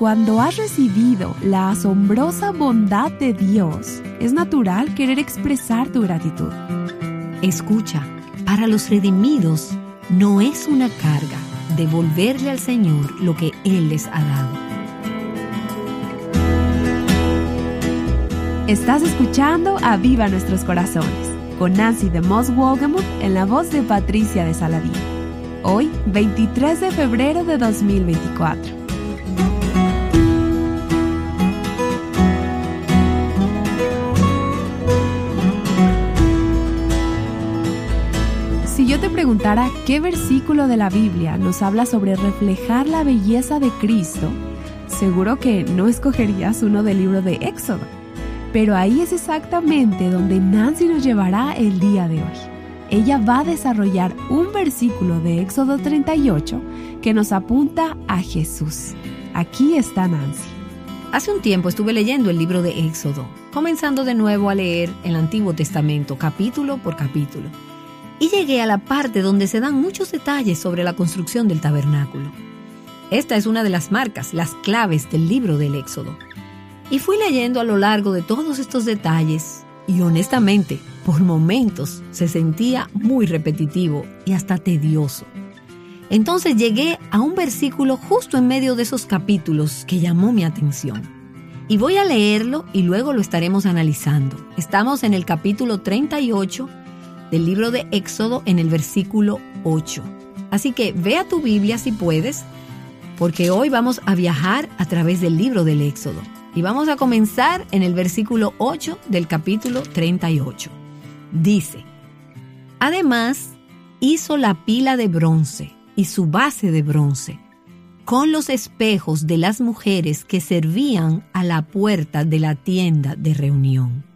Cuando has recibido la asombrosa bondad de Dios, es natural querer expresar tu gratitud. Escucha, para los redimidos no es una carga devolverle al Señor lo que Él les ha dado. Estás escuchando a Viva Nuestros Corazones con Nancy de Moss Wolgemuth en la voz de Patricia de Saladín. Hoy, 23 de febrero de 2024. Preguntara qué versículo de la Biblia nos habla sobre reflejar la belleza de Cristo, seguro que no escogerías uno del libro de Éxodo pero ahí es exactamente donde Nancy nos llevará el día de hoy. Ella va a desarrollar un versículo de Éxodo 38 que nos apunta a Jesús. Aquí está Nancy. Hace un tiempo estuve leyendo el libro de Éxodo, comenzando de nuevo a leer el Antiguo Testamento capítulo por capítulo. Y llegué a la parte donde se dan muchos detalles sobre la construcción del tabernáculo. Esta es una de las marcas, las claves del libro del Éxodo. Y fui leyendo a lo largo de todos estos detalles y honestamente, por momentos se sentía muy repetitivo y hasta tedioso. Entonces llegué a un versículo justo en medio de esos capítulos que llamó mi atención. Y voy a leerlo y luego lo estaremos analizando. Estamos en el capítulo 38 del libro de Éxodo en el versículo 8. Así que ve a tu Biblia si puedes, porque hoy vamos a viajar a través del libro del Éxodo. Y vamos a comenzar en el versículo 8 del capítulo 38. Dice, Además, hizo la pila de bronce y su base de bronce, con los espejos de las mujeres que servían a la puerta de la tienda de reunión.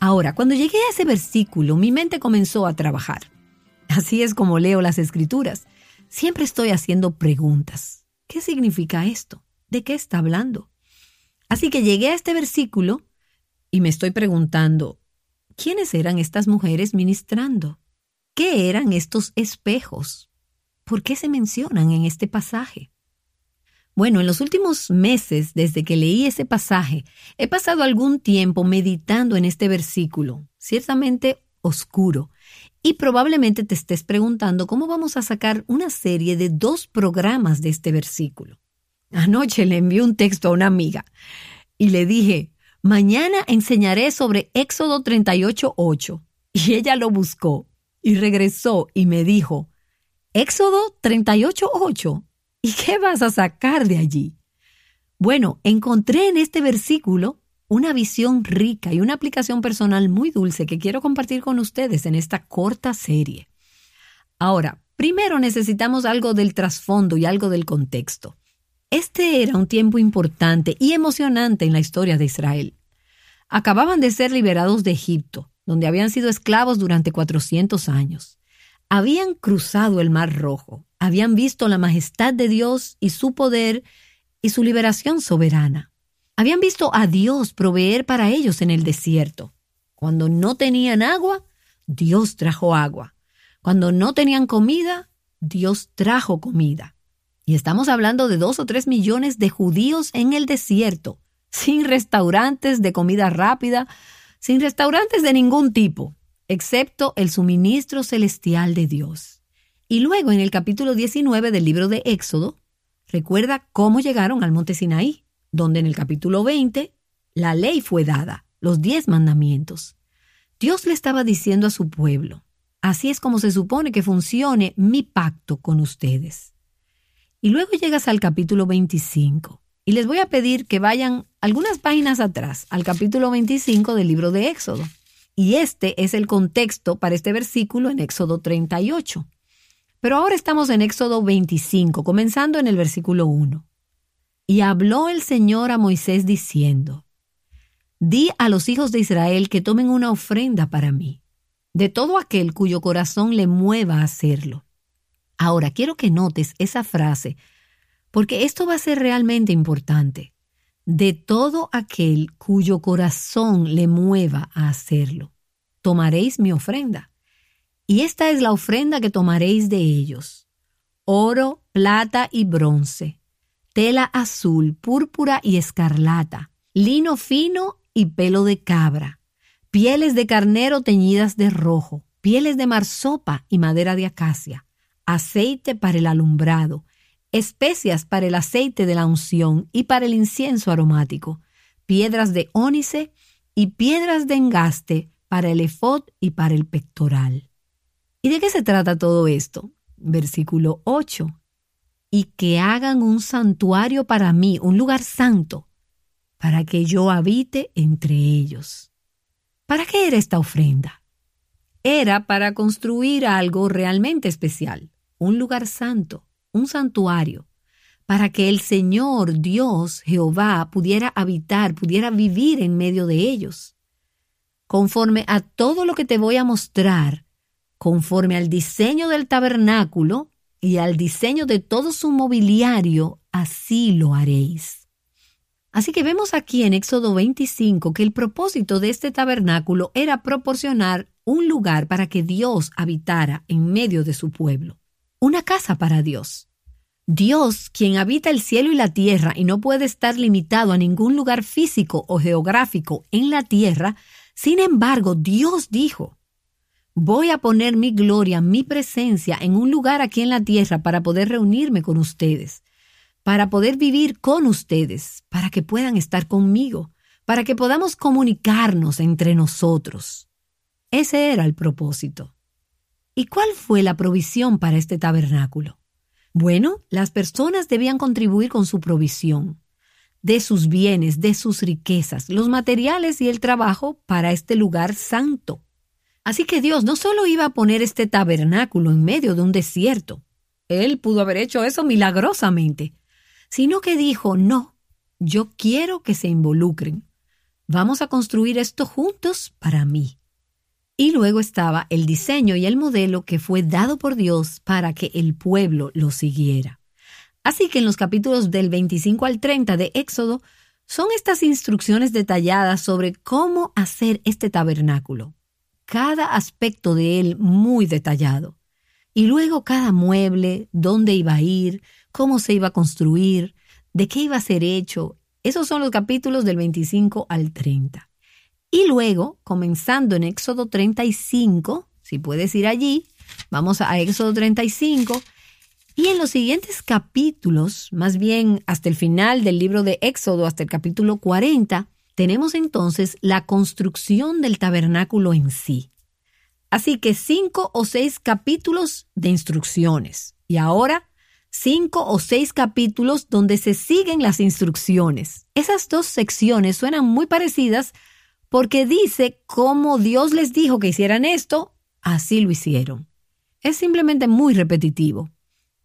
Ahora, cuando llegué a ese versículo, mi mente comenzó a trabajar. Así es como leo las escrituras. Siempre estoy haciendo preguntas. ¿Qué significa esto? ¿De qué está hablando? Así que llegué a este versículo y me estoy preguntando, ¿quiénes eran estas mujeres ministrando? ¿Qué eran estos espejos? ¿Por qué se mencionan en este pasaje? Bueno, en los últimos meses, desde que leí ese pasaje, he pasado algún tiempo meditando en este versículo, ciertamente oscuro, y probablemente te estés preguntando cómo vamos a sacar una serie de dos programas de este versículo. Anoche le envié un texto a una amiga y le dije, mañana enseñaré sobre Éxodo 38.8. Y ella lo buscó y regresó y me dijo, Éxodo 38.8. ¿Y qué vas a sacar de allí? Bueno, encontré en este versículo una visión rica y una aplicación personal muy dulce que quiero compartir con ustedes en esta corta serie. Ahora, primero necesitamos algo del trasfondo y algo del contexto. Este era un tiempo importante y emocionante en la historia de Israel. Acababan de ser liberados de Egipto, donde habían sido esclavos durante 400 años. Habían cruzado el Mar Rojo, habían visto la majestad de Dios y su poder y su liberación soberana. Habían visto a Dios proveer para ellos en el desierto. Cuando no tenían agua, Dios trajo agua. Cuando no tenían comida, Dios trajo comida. Y estamos hablando de dos o tres millones de judíos en el desierto, sin restaurantes de comida rápida, sin restaurantes de ningún tipo, excepto el suministro celestial de Dios. Y luego en el capítulo 19 del libro de Éxodo, recuerda cómo llegaron al monte Sinaí, donde en el capítulo 20 la ley fue dada, los diez mandamientos. Dios le estaba diciendo a su pueblo, así es como se supone que funcione mi pacto con ustedes. Y luego llegas al capítulo 25. Y les voy a pedir que vayan algunas páginas atrás, al capítulo 25 del libro de Éxodo. Y este es el contexto para este versículo en Éxodo 38. Pero ahora estamos en Éxodo 25, comenzando en el versículo 1. Y habló el Señor a Moisés diciendo, Di a los hijos de Israel que tomen una ofrenda para mí, de todo aquel cuyo corazón le mueva a hacerlo. Ahora, quiero que notes esa frase, porque esto va a ser realmente importante. De todo aquel cuyo corazón le mueva a hacerlo, tomaréis mi ofrenda. Y esta es la ofrenda que tomaréis de ellos. Oro, plata y bronce, tela azul, púrpura y escarlata, lino fino y pelo de cabra, pieles de carnero teñidas de rojo, pieles de marsopa y madera de acacia, aceite para el alumbrado, especias para el aceite de la unción y para el incienso aromático, piedras de ónice y piedras de engaste para el efod y para el pectoral. ¿Y de qué se trata todo esto? Versículo 8. Y que hagan un santuario para mí, un lugar santo, para que yo habite entre ellos. ¿Para qué era esta ofrenda? Era para construir algo realmente especial, un lugar santo, un santuario, para que el Señor Dios Jehová pudiera habitar, pudiera vivir en medio de ellos. Conforme a todo lo que te voy a mostrar, conforme al diseño del tabernáculo y al diseño de todo su mobiliario, así lo haréis. Así que vemos aquí en Éxodo 25 que el propósito de este tabernáculo era proporcionar un lugar para que Dios habitara en medio de su pueblo, una casa para Dios. Dios, quien habita el cielo y la tierra y no puede estar limitado a ningún lugar físico o geográfico en la tierra, sin embargo, Dios dijo, voy a poner mi gloria, mi presencia en un lugar aquí en la tierra para poder reunirme con ustedes, para poder vivir con ustedes, para que puedan estar conmigo, para que podamos comunicarnos entre nosotros. Ese era el propósito. ¿Y cuál fue la provisión para este tabernáculo? Bueno, las personas debían contribuir con su provisión, de sus bienes, de sus riquezas, los materiales y el trabajo para este lugar santo. Así que Dios no solo iba a poner este tabernáculo en medio de un desierto, Él pudo haber hecho eso milagrosamente, sino que dijo, no, yo quiero que se involucren. Vamos a construir esto juntos para mí. Y luego estaba el diseño y el modelo que fue dado por Dios para que el pueblo lo siguiera. Así que en los capítulos del 25 al 30 de Éxodo son estas instrucciones detalladas sobre cómo hacer este tabernáculo, cada aspecto de él muy detallado. Y luego cada mueble, dónde iba a ir, cómo se iba a construir, de qué iba a ser hecho. Esos son los capítulos del 25 al 30. Y luego, comenzando en Éxodo 35, si puedes ir allí, vamos a Éxodo 35, y en los siguientes capítulos, más bien hasta el final del libro de Éxodo, hasta el capítulo 40, tenemos entonces la construcción del tabernáculo en sí. Así que cinco o seis capítulos de instrucciones. Y ahora, cinco o seis capítulos donde se siguen las instrucciones. Esas dos secciones suenan muy parecidas porque dice cómo Dios les dijo que hicieran esto, así lo hicieron. Es simplemente muy repetitivo.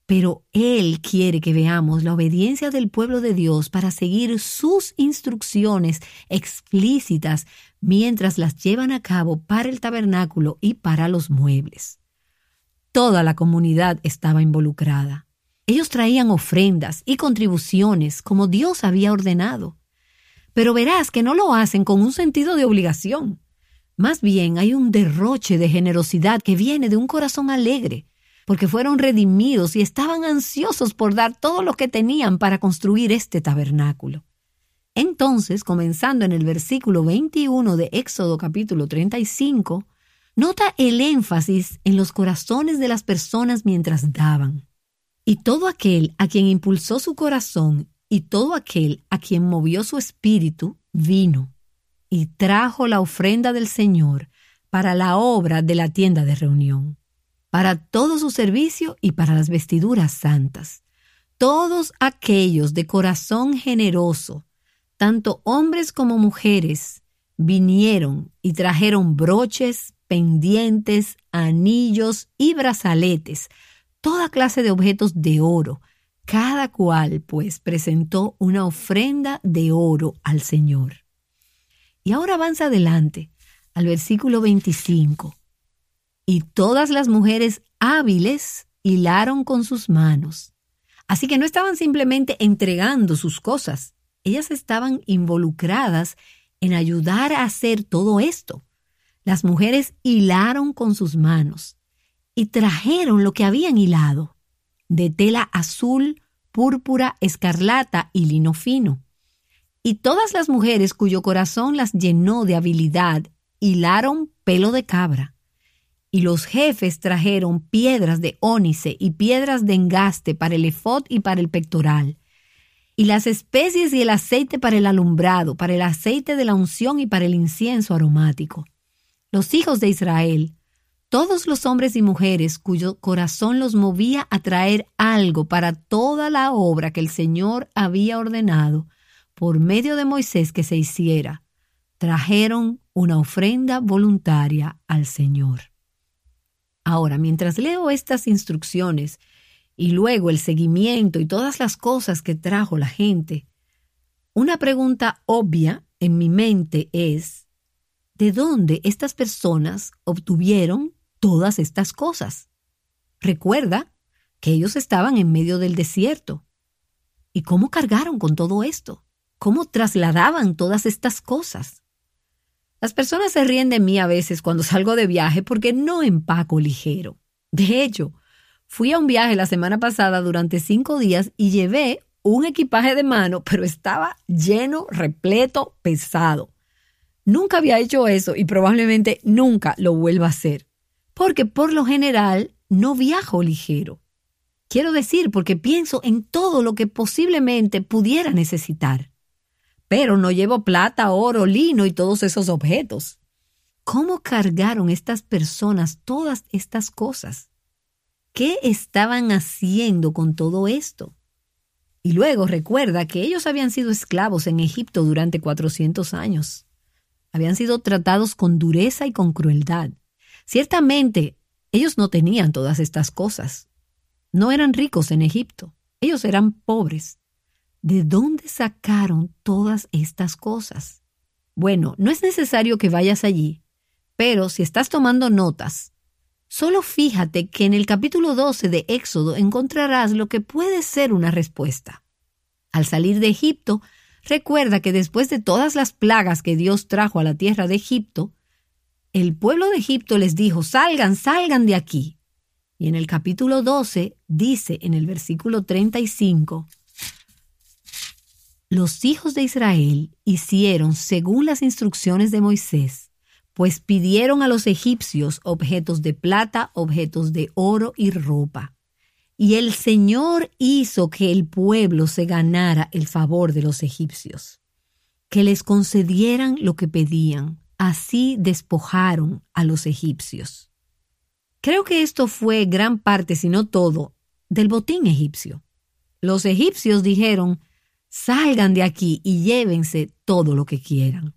Pero Él quiere que veamos la obediencia del pueblo de Dios para seguir sus instrucciones explícitas mientras las llevan a cabo para el tabernáculo y para los muebles. Toda la comunidad estaba involucrada. Ellos traían ofrendas y contribuciones como Dios había ordenado. Pero verás que no lo hacen con un sentido de obligación. Más bien hay un derroche de generosidad que viene de un corazón alegre, porque fueron redimidos y estaban ansiosos por dar todo lo que tenían para construir este tabernáculo. Entonces, comenzando en el versículo 21 de Éxodo capítulo 35, nota el énfasis en los corazones de las personas mientras daban. Y todo aquel a quien impulsó su corazón y todo aquel a quien movió su espíritu vino y trajo la ofrenda del Señor para la obra de la tienda de reunión, para todo su servicio y para las vestiduras santas. Todos aquellos de corazón generoso, tanto hombres como mujeres, vinieron y trajeron broches, pendientes, anillos y brazaletes, toda clase de objetos de oro, cada cual, pues, presentó una ofrenda de oro al Señor. Y ahora avanza adelante al versículo 25. Y todas las mujeres hábiles hilaron con sus manos. Así que no estaban simplemente entregando sus cosas, ellas estaban involucradas en ayudar a hacer todo esto. Las mujeres hilaron con sus manos y trajeron lo que habían hilado de tela azul, púrpura, escarlata y lino fino. Y todas las mujeres cuyo corazón las llenó de habilidad hilaron pelo de cabra. Y los jefes trajeron piedras de ónice y piedras de engaste para el efod y para el pectoral. Y las especies y el aceite para el alumbrado, para el aceite de la unción y para el incienso aromático. Los hijos de Israel, todos los hombres y mujeres cuyo corazón los movía a traer algo para toda la obra que el Señor había ordenado, por medio de Moisés que se hiciera, trajeron una ofrenda voluntaria al Señor. Ahora, mientras leo estas instrucciones y luego el seguimiento y todas las cosas que trajo la gente, una pregunta obvia en mi mente es, ¿de dónde estas personas obtuvieron todas estas cosas? Recuerda que ellos estaban en medio del desierto. ¿Y cómo cargaron con todo esto? cómo trasladaban todas estas cosas. Las personas se ríen de mí a veces cuando salgo de viaje porque no empaco ligero. De hecho, fui a un viaje la semana pasada durante cinco días y llevé un equipaje de mano, pero estaba lleno, repleto, pesado. Nunca había hecho eso y probablemente nunca lo vuelva a hacer, porque por lo general no viajo ligero. Quiero decir, porque pienso en todo lo que posiblemente pudiera necesitar pero no llevo plata, oro, lino y todos esos objetos. ¿Cómo cargaron estas personas todas estas cosas? ¿Qué estaban haciendo con todo esto? Y luego recuerda que ellos habían sido esclavos en Egipto durante 400 años. Habían sido tratados con dureza y con crueldad. Ciertamente, ellos no tenían todas estas cosas. No eran ricos en Egipto. Ellos eran pobres. ¿de dónde sacaron todas estas cosas? Bueno, no es necesario que vayas allí, pero si estás tomando notas, solo fíjate que en el capítulo 12 de Éxodo encontrarás lo que puede ser una respuesta. Al salir de Egipto, recuerda que después de todas las plagas que Dios trajo a la tierra de Egipto, el pueblo de Egipto les dijo, salgan, salgan de aquí. Y en el capítulo 12 dice en el versículo 35, los hijos de Israel hicieron según las instrucciones de Moisés, pues pidieron a los egipcios objetos de plata, objetos de oro y ropa. Y el Señor hizo que el pueblo se ganara el favor de los egipcios, que les concedieran lo que pedían. Así despojaron a los egipcios. Creo que esto fue gran parte, si no todo, del botín egipcio. Los egipcios dijeron, salgan de aquí y llévense todo lo que quieran.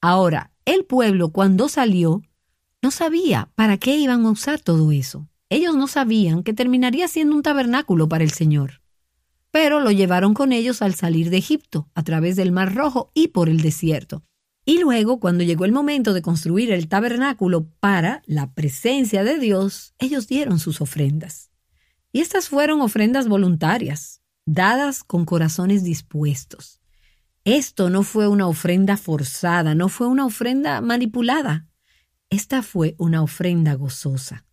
Ahora, el pueblo cuando salió no sabía para qué iban a usar todo eso. Ellos no sabían que terminaría siendo un tabernáculo para el Señor. Pero lo llevaron con ellos al salir de Egipto, a través del Mar Rojo y por el desierto. Y luego, cuando llegó el momento de construir el tabernáculo para la presencia de Dios, ellos dieron sus ofrendas. Y estas fueron ofrendas voluntarias, dadas con corazones dispuestos. Esto no fue una ofrenda forzada, no fue una ofrenda manipulada. Esta fue una ofrenda gozosa.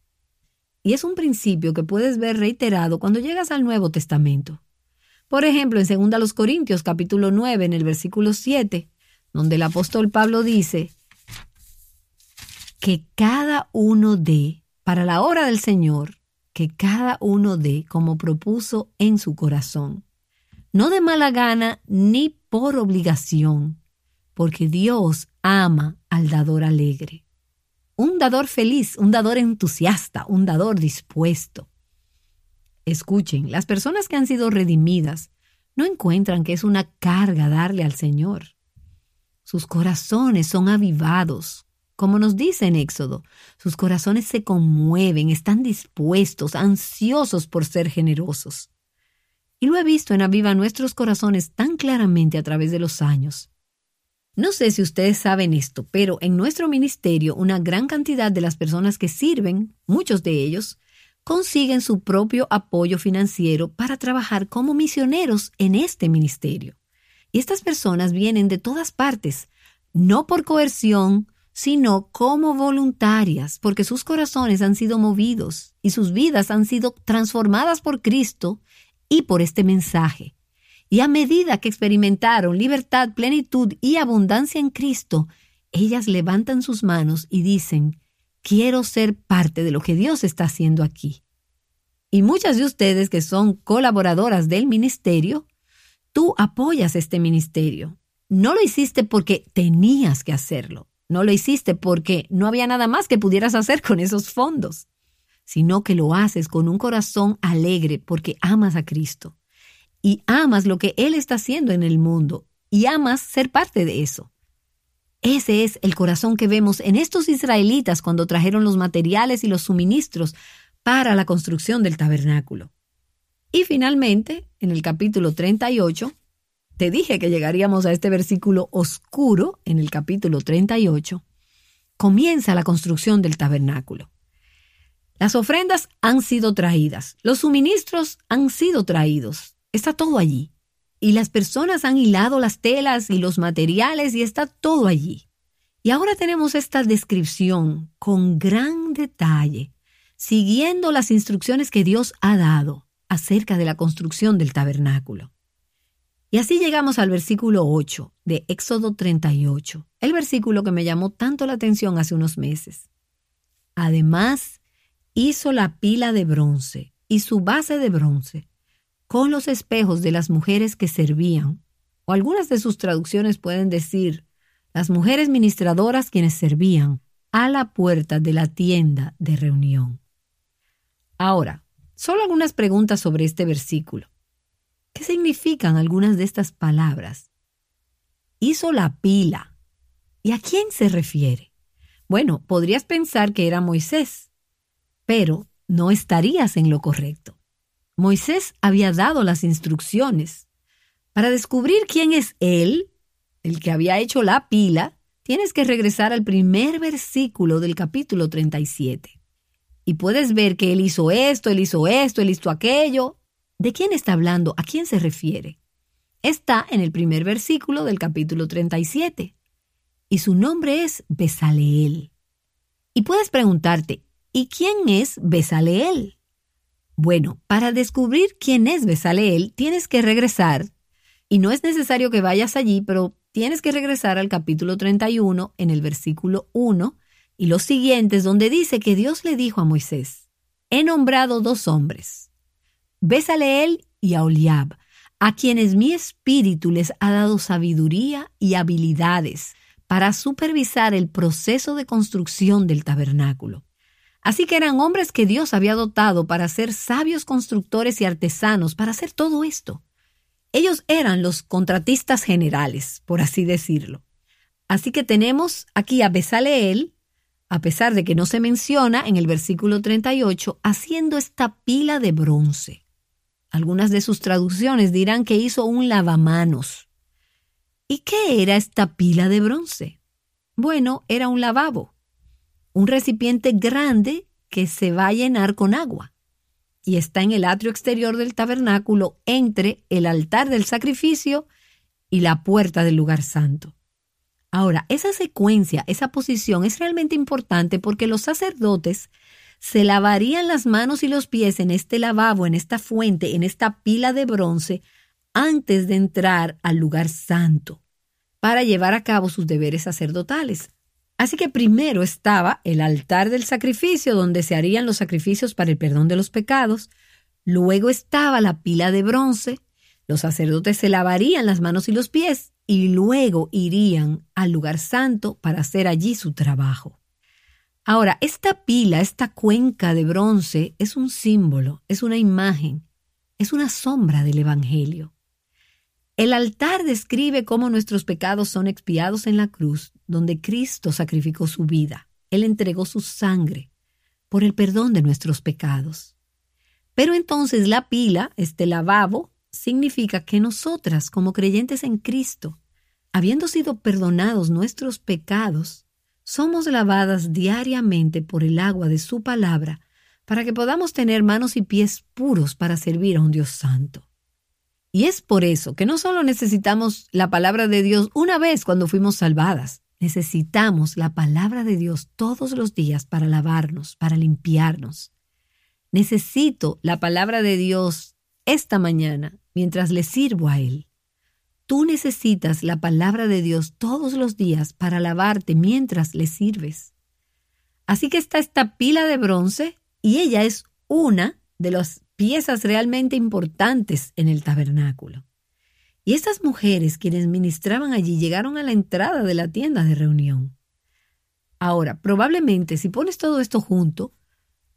Y es un principio que puedes ver reiterado cuando llegas al Nuevo Testamento. Por ejemplo, en 2 Corintios capítulo 9, en el versículo 7, donde el apóstol Pablo dice que cada uno dé para la hora del Señor que cada uno dé como propuso en su corazón, no de mala gana ni por obligación, porque Dios ama al dador alegre. Un dador feliz, un dador entusiasta, un dador dispuesto. Escuchen, las personas que han sido redimidas no encuentran que es una carga darle al Señor. Sus corazones son avivados, como nos dice en Éxodo, sus corazones se conmueven, están dispuestos, ansiosos por ser generosos. Y lo he visto en Aviva nuestros corazones tan claramente a través de los años. No sé si ustedes saben esto, pero en nuestro ministerio una gran cantidad de las personas que sirven, muchos de ellos, consiguen su propio apoyo financiero para trabajar como misioneros en este ministerio. Estas personas vienen de todas partes, no por coerción, sino como voluntarias, porque sus corazones han sido movidos y sus vidas han sido transformadas por Cristo y por este mensaje. Y a medida que experimentaron libertad, plenitud y abundancia en Cristo, ellas levantan sus manos y dicen, quiero ser parte de lo que Dios está haciendo aquí. Y muchas de ustedes que son colaboradoras del ministerio, tú apoyas este ministerio. No lo hiciste porque tenías que hacerlo, no lo hiciste porque no había nada más que pudieras hacer con esos fondos, sino que lo haces con un corazón alegre porque amas a Cristo y amas lo que Él está haciendo en el mundo y amas ser parte de eso. Ese es el corazón que vemos en estos israelitas cuando trajeron los materiales y los suministros para la construcción del tabernáculo. Y finalmente, en el capítulo 38, te dije que llegaríamos a este versículo oscuro, en el capítulo 38, comienza la construcción del tabernáculo. Las ofrendas han sido traídas, los suministros han sido traídos, está todo allí. Y las personas han hilado las telas y los materiales y está todo allí. Y ahora tenemos esta descripción con gran detalle, siguiendo las instrucciones que Dios ha dado acerca de la construcción del tabernáculo. Y así llegamos al versículo 8 de Éxodo 38, el versículo que me llamó tanto la atención hace unos meses. Además, hizo la pila de bronce y su base de bronce con los espejos de las mujeres que servían, o algunas de sus traducciones pueden decir, las mujeres ministradoras quienes servían a la puerta de la tienda de reunión. Ahora, solo algunas preguntas sobre este versículo. ¿Qué significan algunas de estas palabras? Hizo la pila. ¿Y a quién se refiere? Bueno, podrías pensar que era Moisés, pero no estarías en lo correcto. Moisés había dado las instrucciones. Para descubrir quién es él, el que había hecho la pila, tienes que regresar al primer versículo del capítulo 37. Y puedes ver que él hizo esto, él hizo esto, él hizo aquello. ¿De quién está hablando? ¿A quién se refiere? Está en el primer versículo del capítulo 37. Y su nombre es Besaleel. Y puedes preguntarte, ¿y quién es Besaleel? Bueno, para descubrir quién es Besaleel, tienes que regresar, y no es necesario que vayas allí, pero tienes que regresar al capítulo 31 en el versículo 1 y los siguientes, donde dice que Dios le dijo a Moisés, he nombrado dos hombres, Besaleel y Aholiab, a quienes mi espíritu les ha dado sabiduría y habilidades para supervisar el proceso de construcción del tabernáculo. Así que eran hombres que Dios había dotado para ser sabios constructores y artesanos, para hacer todo esto. Ellos eran los contratistas generales, por así decirlo. Así que tenemos aquí a Besaleel, a pesar de que no se menciona en el versículo 38, haciendo esta pila de bronce. Algunas de sus traducciones dirán que hizo un lavamanos. ¿Y qué era esta pila de bronce? Bueno, era un lavabo un recipiente grande que se va a llenar con agua y está en el atrio exterior del tabernáculo entre el altar del sacrificio y la puerta del lugar santo. Ahora, esa secuencia, esa posición es realmente importante porque los sacerdotes se lavarían las manos y los pies en este lavabo, en esta fuente, en esta pila de bronce, antes de entrar al lugar santo, para llevar a cabo sus deberes sacerdotales. Así que primero estaba el altar del sacrificio donde se harían los sacrificios para el perdón de los pecados, luego estaba la pila de bronce, los sacerdotes se lavarían las manos y los pies y luego irían al lugar santo para hacer allí su trabajo. Ahora, esta pila, esta cuenca de bronce es un símbolo, es una imagen, es una sombra del Evangelio. El altar describe cómo nuestros pecados son expiados en la cruz, donde Cristo sacrificó su vida. Él entregó su sangre por el perdón de nuestros pecados. Pero entonces la pila, este lavabo, significa que nosotras, como creyentes en Cristo, habiendo sido perdonados nuestros pecados, somos lavadas diariamente por el agua de su palabra para que podamos tener manos y pies puros para servir a un Dios santo. Y es por eso que no solo necesitamos la palabra de Dios una vez cuando fuimos salvadas, necesitamos la palabra de Dios todos los días para lavarnos, para limpiarnos. Necesito la palabra de Dios esta mañana mientras le sirvo a Él. Tú necesitas la palabra de Dios todos los días para lavarte mientras le sirves. Así que está esta pila de bronce y ella es una de las piezas realmente importantes en el tabernáculo. Y estas mujeres quienes ministraban allí llegaron a la entrada de la tienda de reunión. Ahora, probablemente si pones todo esto junto,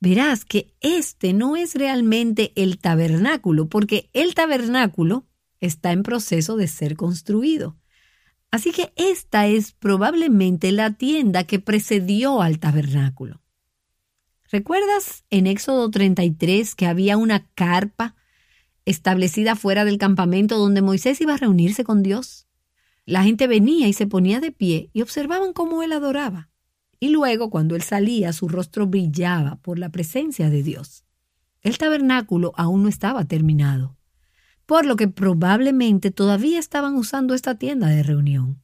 verás que este no es realmente el tabernáculo, porque el tabernáculo está en proceso de ser construido. Así que esta es probablemente la tienda que precedió al tabernáculo. ¿Recuerdas en Éxodo 33 que había una carpa establecida fuera del campamento donde Moisés iba a reunirse con Dios? La gente venía y se ponía de pie y observaban cómo él adoraba. Y luego, cuando él salía, su rostro brillaba por la presencia de Dios. El tabernáculo aún no estaba terminado, por lo que probablemente todavía estaban usando esta tienda de reunión.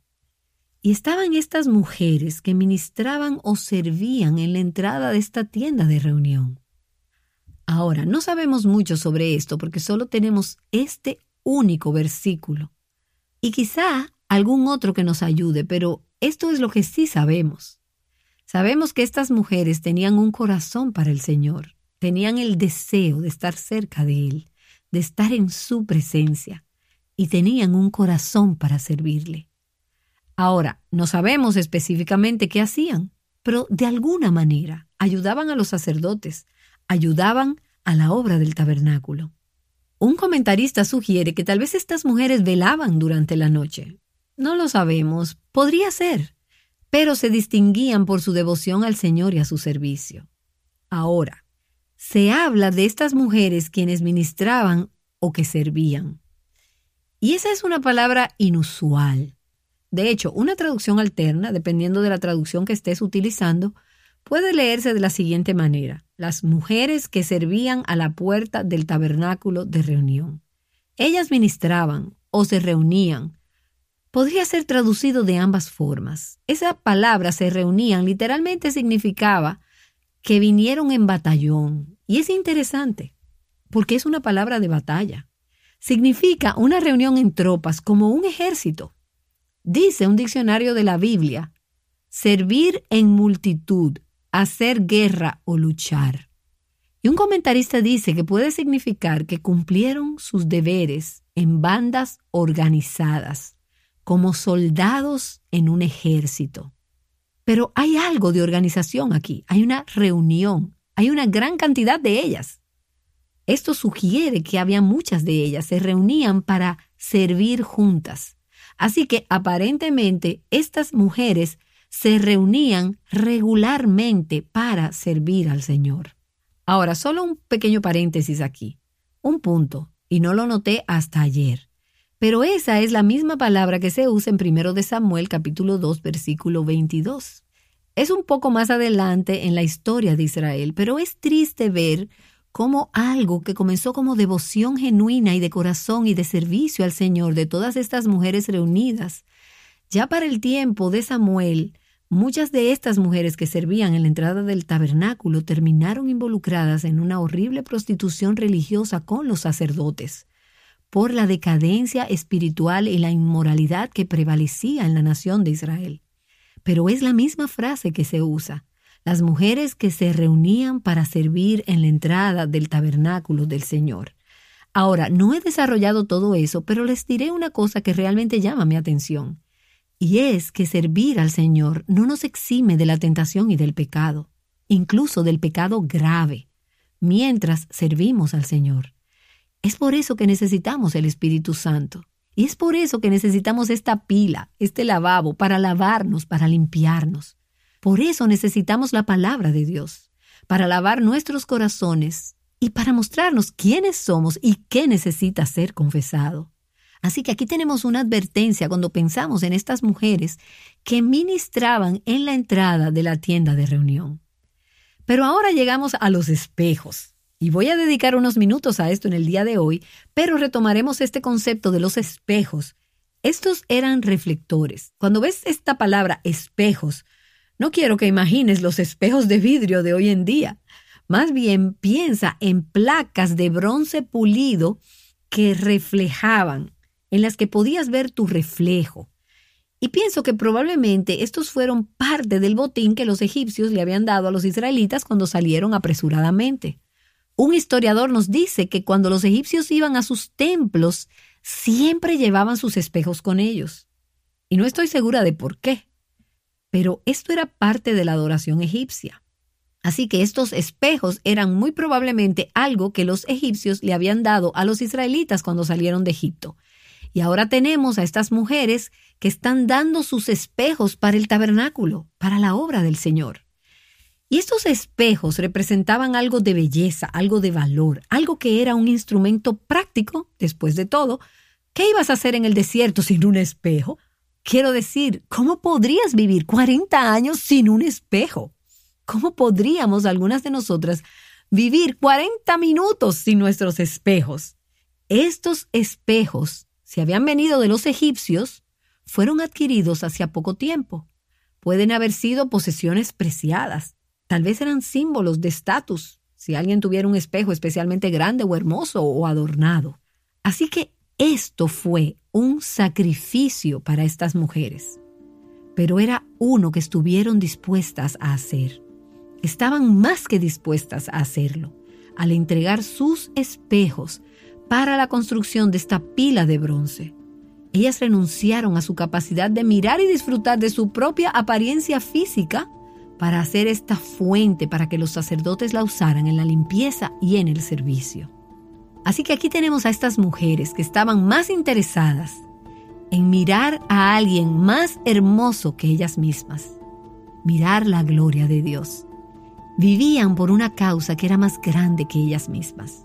Y estaban estas mujeres que ministraban o servían en la entrada de esta tienda de reunión. Ahora, no sabemos mucho sobre esto porque solo tenemos este único versículo. Y quizá algún otro que nos ayude, pero esto es lo que sí sabemos. Sabemos que estas mujeres tenían un corazón para el Señor, tenían el deseo de estar cerca de Él, de estar en su presencia, y tenían un corazón para servirle. Ahora, no sabemos específicamente qué hacían, pero de alguna manera ayudaban a los sacerdotes, ayudaban a la obra del tabernáculo. Un comentarista sugiere que tal vez estas mujeres velaban durante la noche. No lo sabemos, podría ser, pero se distinguían por su devoción al Señor y a su servicio. Ahora, se habla de estas mujeres quienes ministraban o que servían. Y esa es una palabra inusual. De hecho, una traducción alterna, dependiendo de la traducción que estés utilizando, puede leerse de la siguiente manera. Las mujeres que servían a la puerta del tabernáculo de reunión. Ellas ministraban o se reunían. Podría ser traducido de ambas formas. Esa palabra se reunían literalmente significaba que vinieron en batallón. Y es interesante, porque es una palabra de batalla. Significa una reunión en tropas, como un ejército. Dice un diccionario de la Biblia, servir en multitud, hacer guerra o luchar. Y un comentarista dice que puede significar que cumplieron sus deberes en bandas organizadas, como soldados en un ejército. Pero hay algo de organización aquí, hay una reunión, hay una gran cantidad de ellas. Esto sugiere que había muchas de ellas, se reunían para servir juntas. Así que aparentemente estas mujeres se reunían regularmente para servir al Señor. Ahora, solo un pequeño paréntesis aquí. Un punto, y no lo noté hasta ayer. Pero esa es la misma palabra que se usa en 1 de Samuel capítulo 2 versículo 22. Es un poco más adelante en la historia de Israel, pero es triste ver como algo que comenzó como devoción genuina y de corazón y de servicio al Señor de todas estas mujeres reunidas. Ya para el tiempo de Samuel, muchas de estas mujeres que servían en la entrada del tabernáculo terminaron involucradas en una horrible prostitución religiosa con los sacerdotes, por la decadencia espiritual y la inmoralidad que prevalecía en la nación de Israel. Pero es la misma frase que se usa las mujeres que se reunían para servir en la entrada del tabernáculo del Señor. Ahora, no he desarrollado todo eso, pero les diré una cosa que realmente llama mi atención, y es que servir al Señor no nos exime de la tentación y del pecado, incluso del pecado grave, mientras servimos al Señor. Es por eso que necesitamos el Espíritu Santo. Y es por eso que necesitamos esta pila, este lavabo, para lavarnos, para limpiarnos. Por eso necesitamos la palabra de Dios, para lavar nuestros corazones y para mostrarnos quiénes somos y qué necesita ser confesado. Así que aquí tenemos una advertencia cuando pensamos en estas mujeres que ministraban en la entrada de la tienda de reunión. Pero ahora llegamos a los espejos. Y voy a dedicar unos minutos a esto en el día de hoy, pero retomaremos este concepto de los espejos. Estos eran reflectores. Cuando ves esta palabra espejos, no quiero que imagines los espejos de vidrio de hoy en día, Más bien piensa en placas de bronce pulido que reflejaban, en las que podías ver tu reflejo. Y pienso que probablemente estos fueron parte del botín que los egipcios le habían dado a los israelitas cuando salieron apresuradamente. Un historiador nos dice que cuando los egipcios iban a sus templos, siempre llevaban sus espejos con ellos. Y no estoy segura de por qué, pero esto era parte de la adoración egipcia. Así que estos espejos eran muy probablemente algo que los egipcios le habían dado a los israelitas cuando salieron de Egipto. Y ahora tenemos a estas mujeres que están dando sus espejos para el tabernáculo, para la obra del Señor. Y estos espejos representaban algo de belleza, algo de valor, algo que era un instrumento práctico, después de todo. ¿Qué ibas a hacer en el desierto sin un espejo? Quiero decir, ¿cómo podrías vivir 40 años sin un espejo? ¿Cómo podríamos algunas de nosotras vivir 40 minutos sin nuestros espejos? Estos espejos, si habían venido de los egipcios, fueron adquiridos hacía poco tiempo. Pueden haber sido posesiones preciadas. Tal vez eran símbolos de estatus, si alguien tuviera un espejo especialmente grande o hermoso o adornado. Así que esto fue un sacrificio para estas mujeres. Pero era uno que estuvieron dispuestas a hacer estaban más que dispuestas a hacerlo, al entregar sus espejos para la construcción de esta pila de bronce. Ellas renunciaron a su capacidad de mirar y disfrutar de su propia apariencia física para hacer esta fuente para que los sacerdotes la usaran en la limpieza y en el servicio. Así que aquí tenemos a estas mujeres que estaban más interesadas en mirar a alguien más hermoso que ellas mismas, mirar la gloria de Dios vivían por una causa que era más grande que ellas mismas.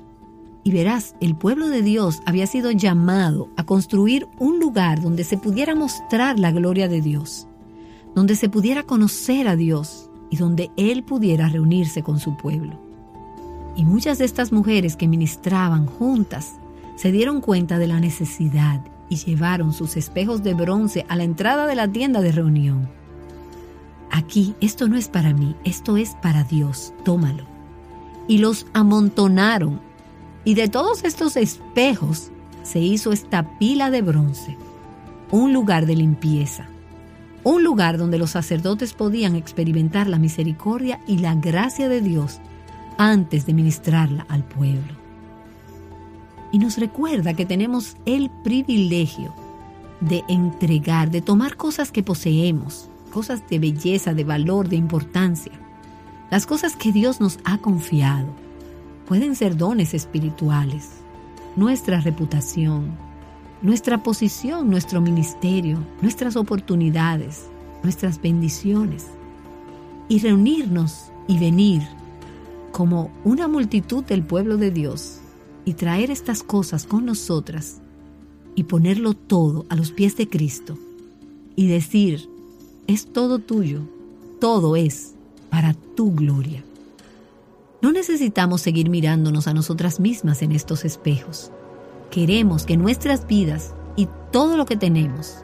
Y verás, el pueblo de Dios había sido llamado a construir un lugar donde se pudiera mostrar la gloria de Dios, donde se pudiera conocer a Dios y donde Él pudiera reunirse con su pueblo. Y muchas de estas mujeres que ministraban juntas se dieron cuenta de la necesidad y llevaron sus espejos de bronce a la entrada de la tienda de reunión aquí esto no es para mí, esto es para Dios, tómalo. Y los amontonaron. Y de todos estos espejos se hizo esta pila de bronce, un lugar de limpieza, un lugar donde los sacerdotes podían experimentar la misericordia y la gracia de Dios antes de ministrarla al pueblo. Y nos recuerda que tenemos el privilegio de entregar, de tomar cosas que poseemos, cosas de belleza, de valor, de importancia. Las cosas que Dios nos ha confiado pueden ser dones espirituales, nuestra reputación, nuestra posición, nuestro ministerio, nuestras oportunidades, nuestras bendiciones. Y reunirnos y venir como una multitud del pueblo de Dios y traer estas cosas con nosotras y ponerlo todo a los pies de Cristo y decir, es todo tuyo, todo es para tu gloria. No necesitamos seguir mirándonos a nosotras mismas en estos espejos. Queremos que nuestras vidas y todo lo que tenemos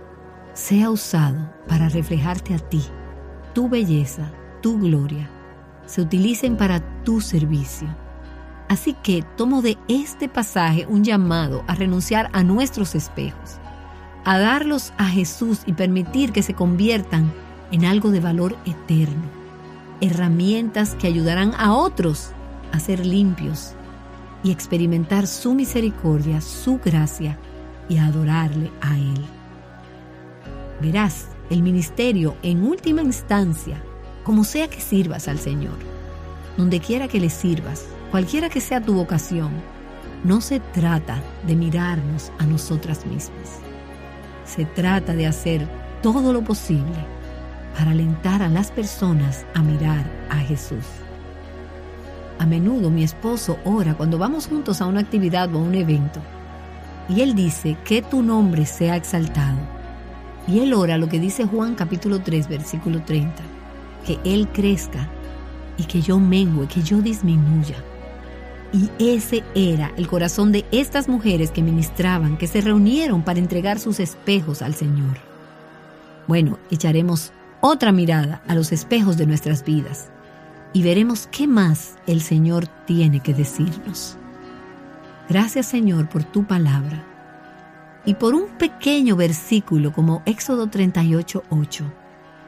sea usado para reflejarte a ti, tu belleza, tu gloria, se utilicen para tu servicio. Así que tomo de este pasaje un llamado a renunciar a nuestros espejos a darlos a Jesús y permitir que se conviertan en algo de valor eterno, herramientas que ayudarán a otros a ser limpios y experimentar su misericordia, su gracia y adorarle a Él. Verás, el ministerio en última instancia, como sea que sirvas al Señor, donde quiera que le sirvas, cualquiera que sea tu vocación, no se trata de mirarnos a nosotras mismas se trata de hacer todo lo posible para alentar a las personas a mirar a Jesús. A menudo mi esposo ora cuando vamos juntos a una actividad o a un evento y él dice que tu nombre sea exaltado. Y él ora lo que dice Juan capítulo 3 versículo 30, que él crezca y que yo mengue, que yo disminuya. Y ese era el corazón de estas mujeres que ministraban, que se reunieron para entregar sus espejos al Señor. Bueno, echaremos otra mirada a los espejos de nuestras vidas. Y veremos qué más el Señor tiene que decirnos. Gracias Señor por tu palabra y por un pequeño versículo como Éxodo 38, 8,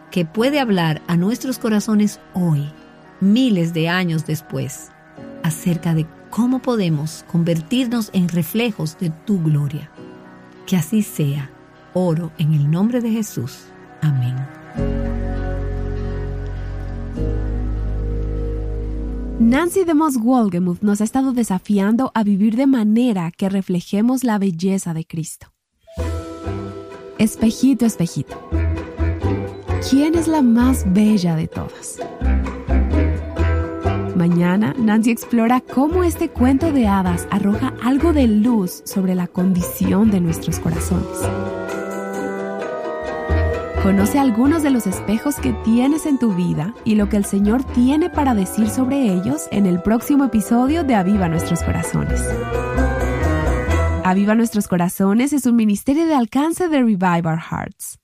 que puede hablar a nuestros corazones hoy, miles de años después, acerca de cómo podemos convertirnos en reflejos de tu gloria. Que así sea. Oro en el nombre de Jesús. Amén. Nancy DeMoss Wolgemuth nos ha estado desafiando a vivir de manera que reflejemos la belleza de Cristo. Espejito, espejito. ¿Quién es la más bella de todas? Mañana, Nancy explora cómo este cuento de hadas arroja algo de luz sobre la condición de nuestros corazones. Conoce algunos de los espejos que tienes en tu vida y lo que el Señor tiene para decir sobre ellos en el próximo episodio de Aviva Nuestros Corazones. Aviva Nuestros Corazones es un ministerio de alcance de Revive Our Hearts.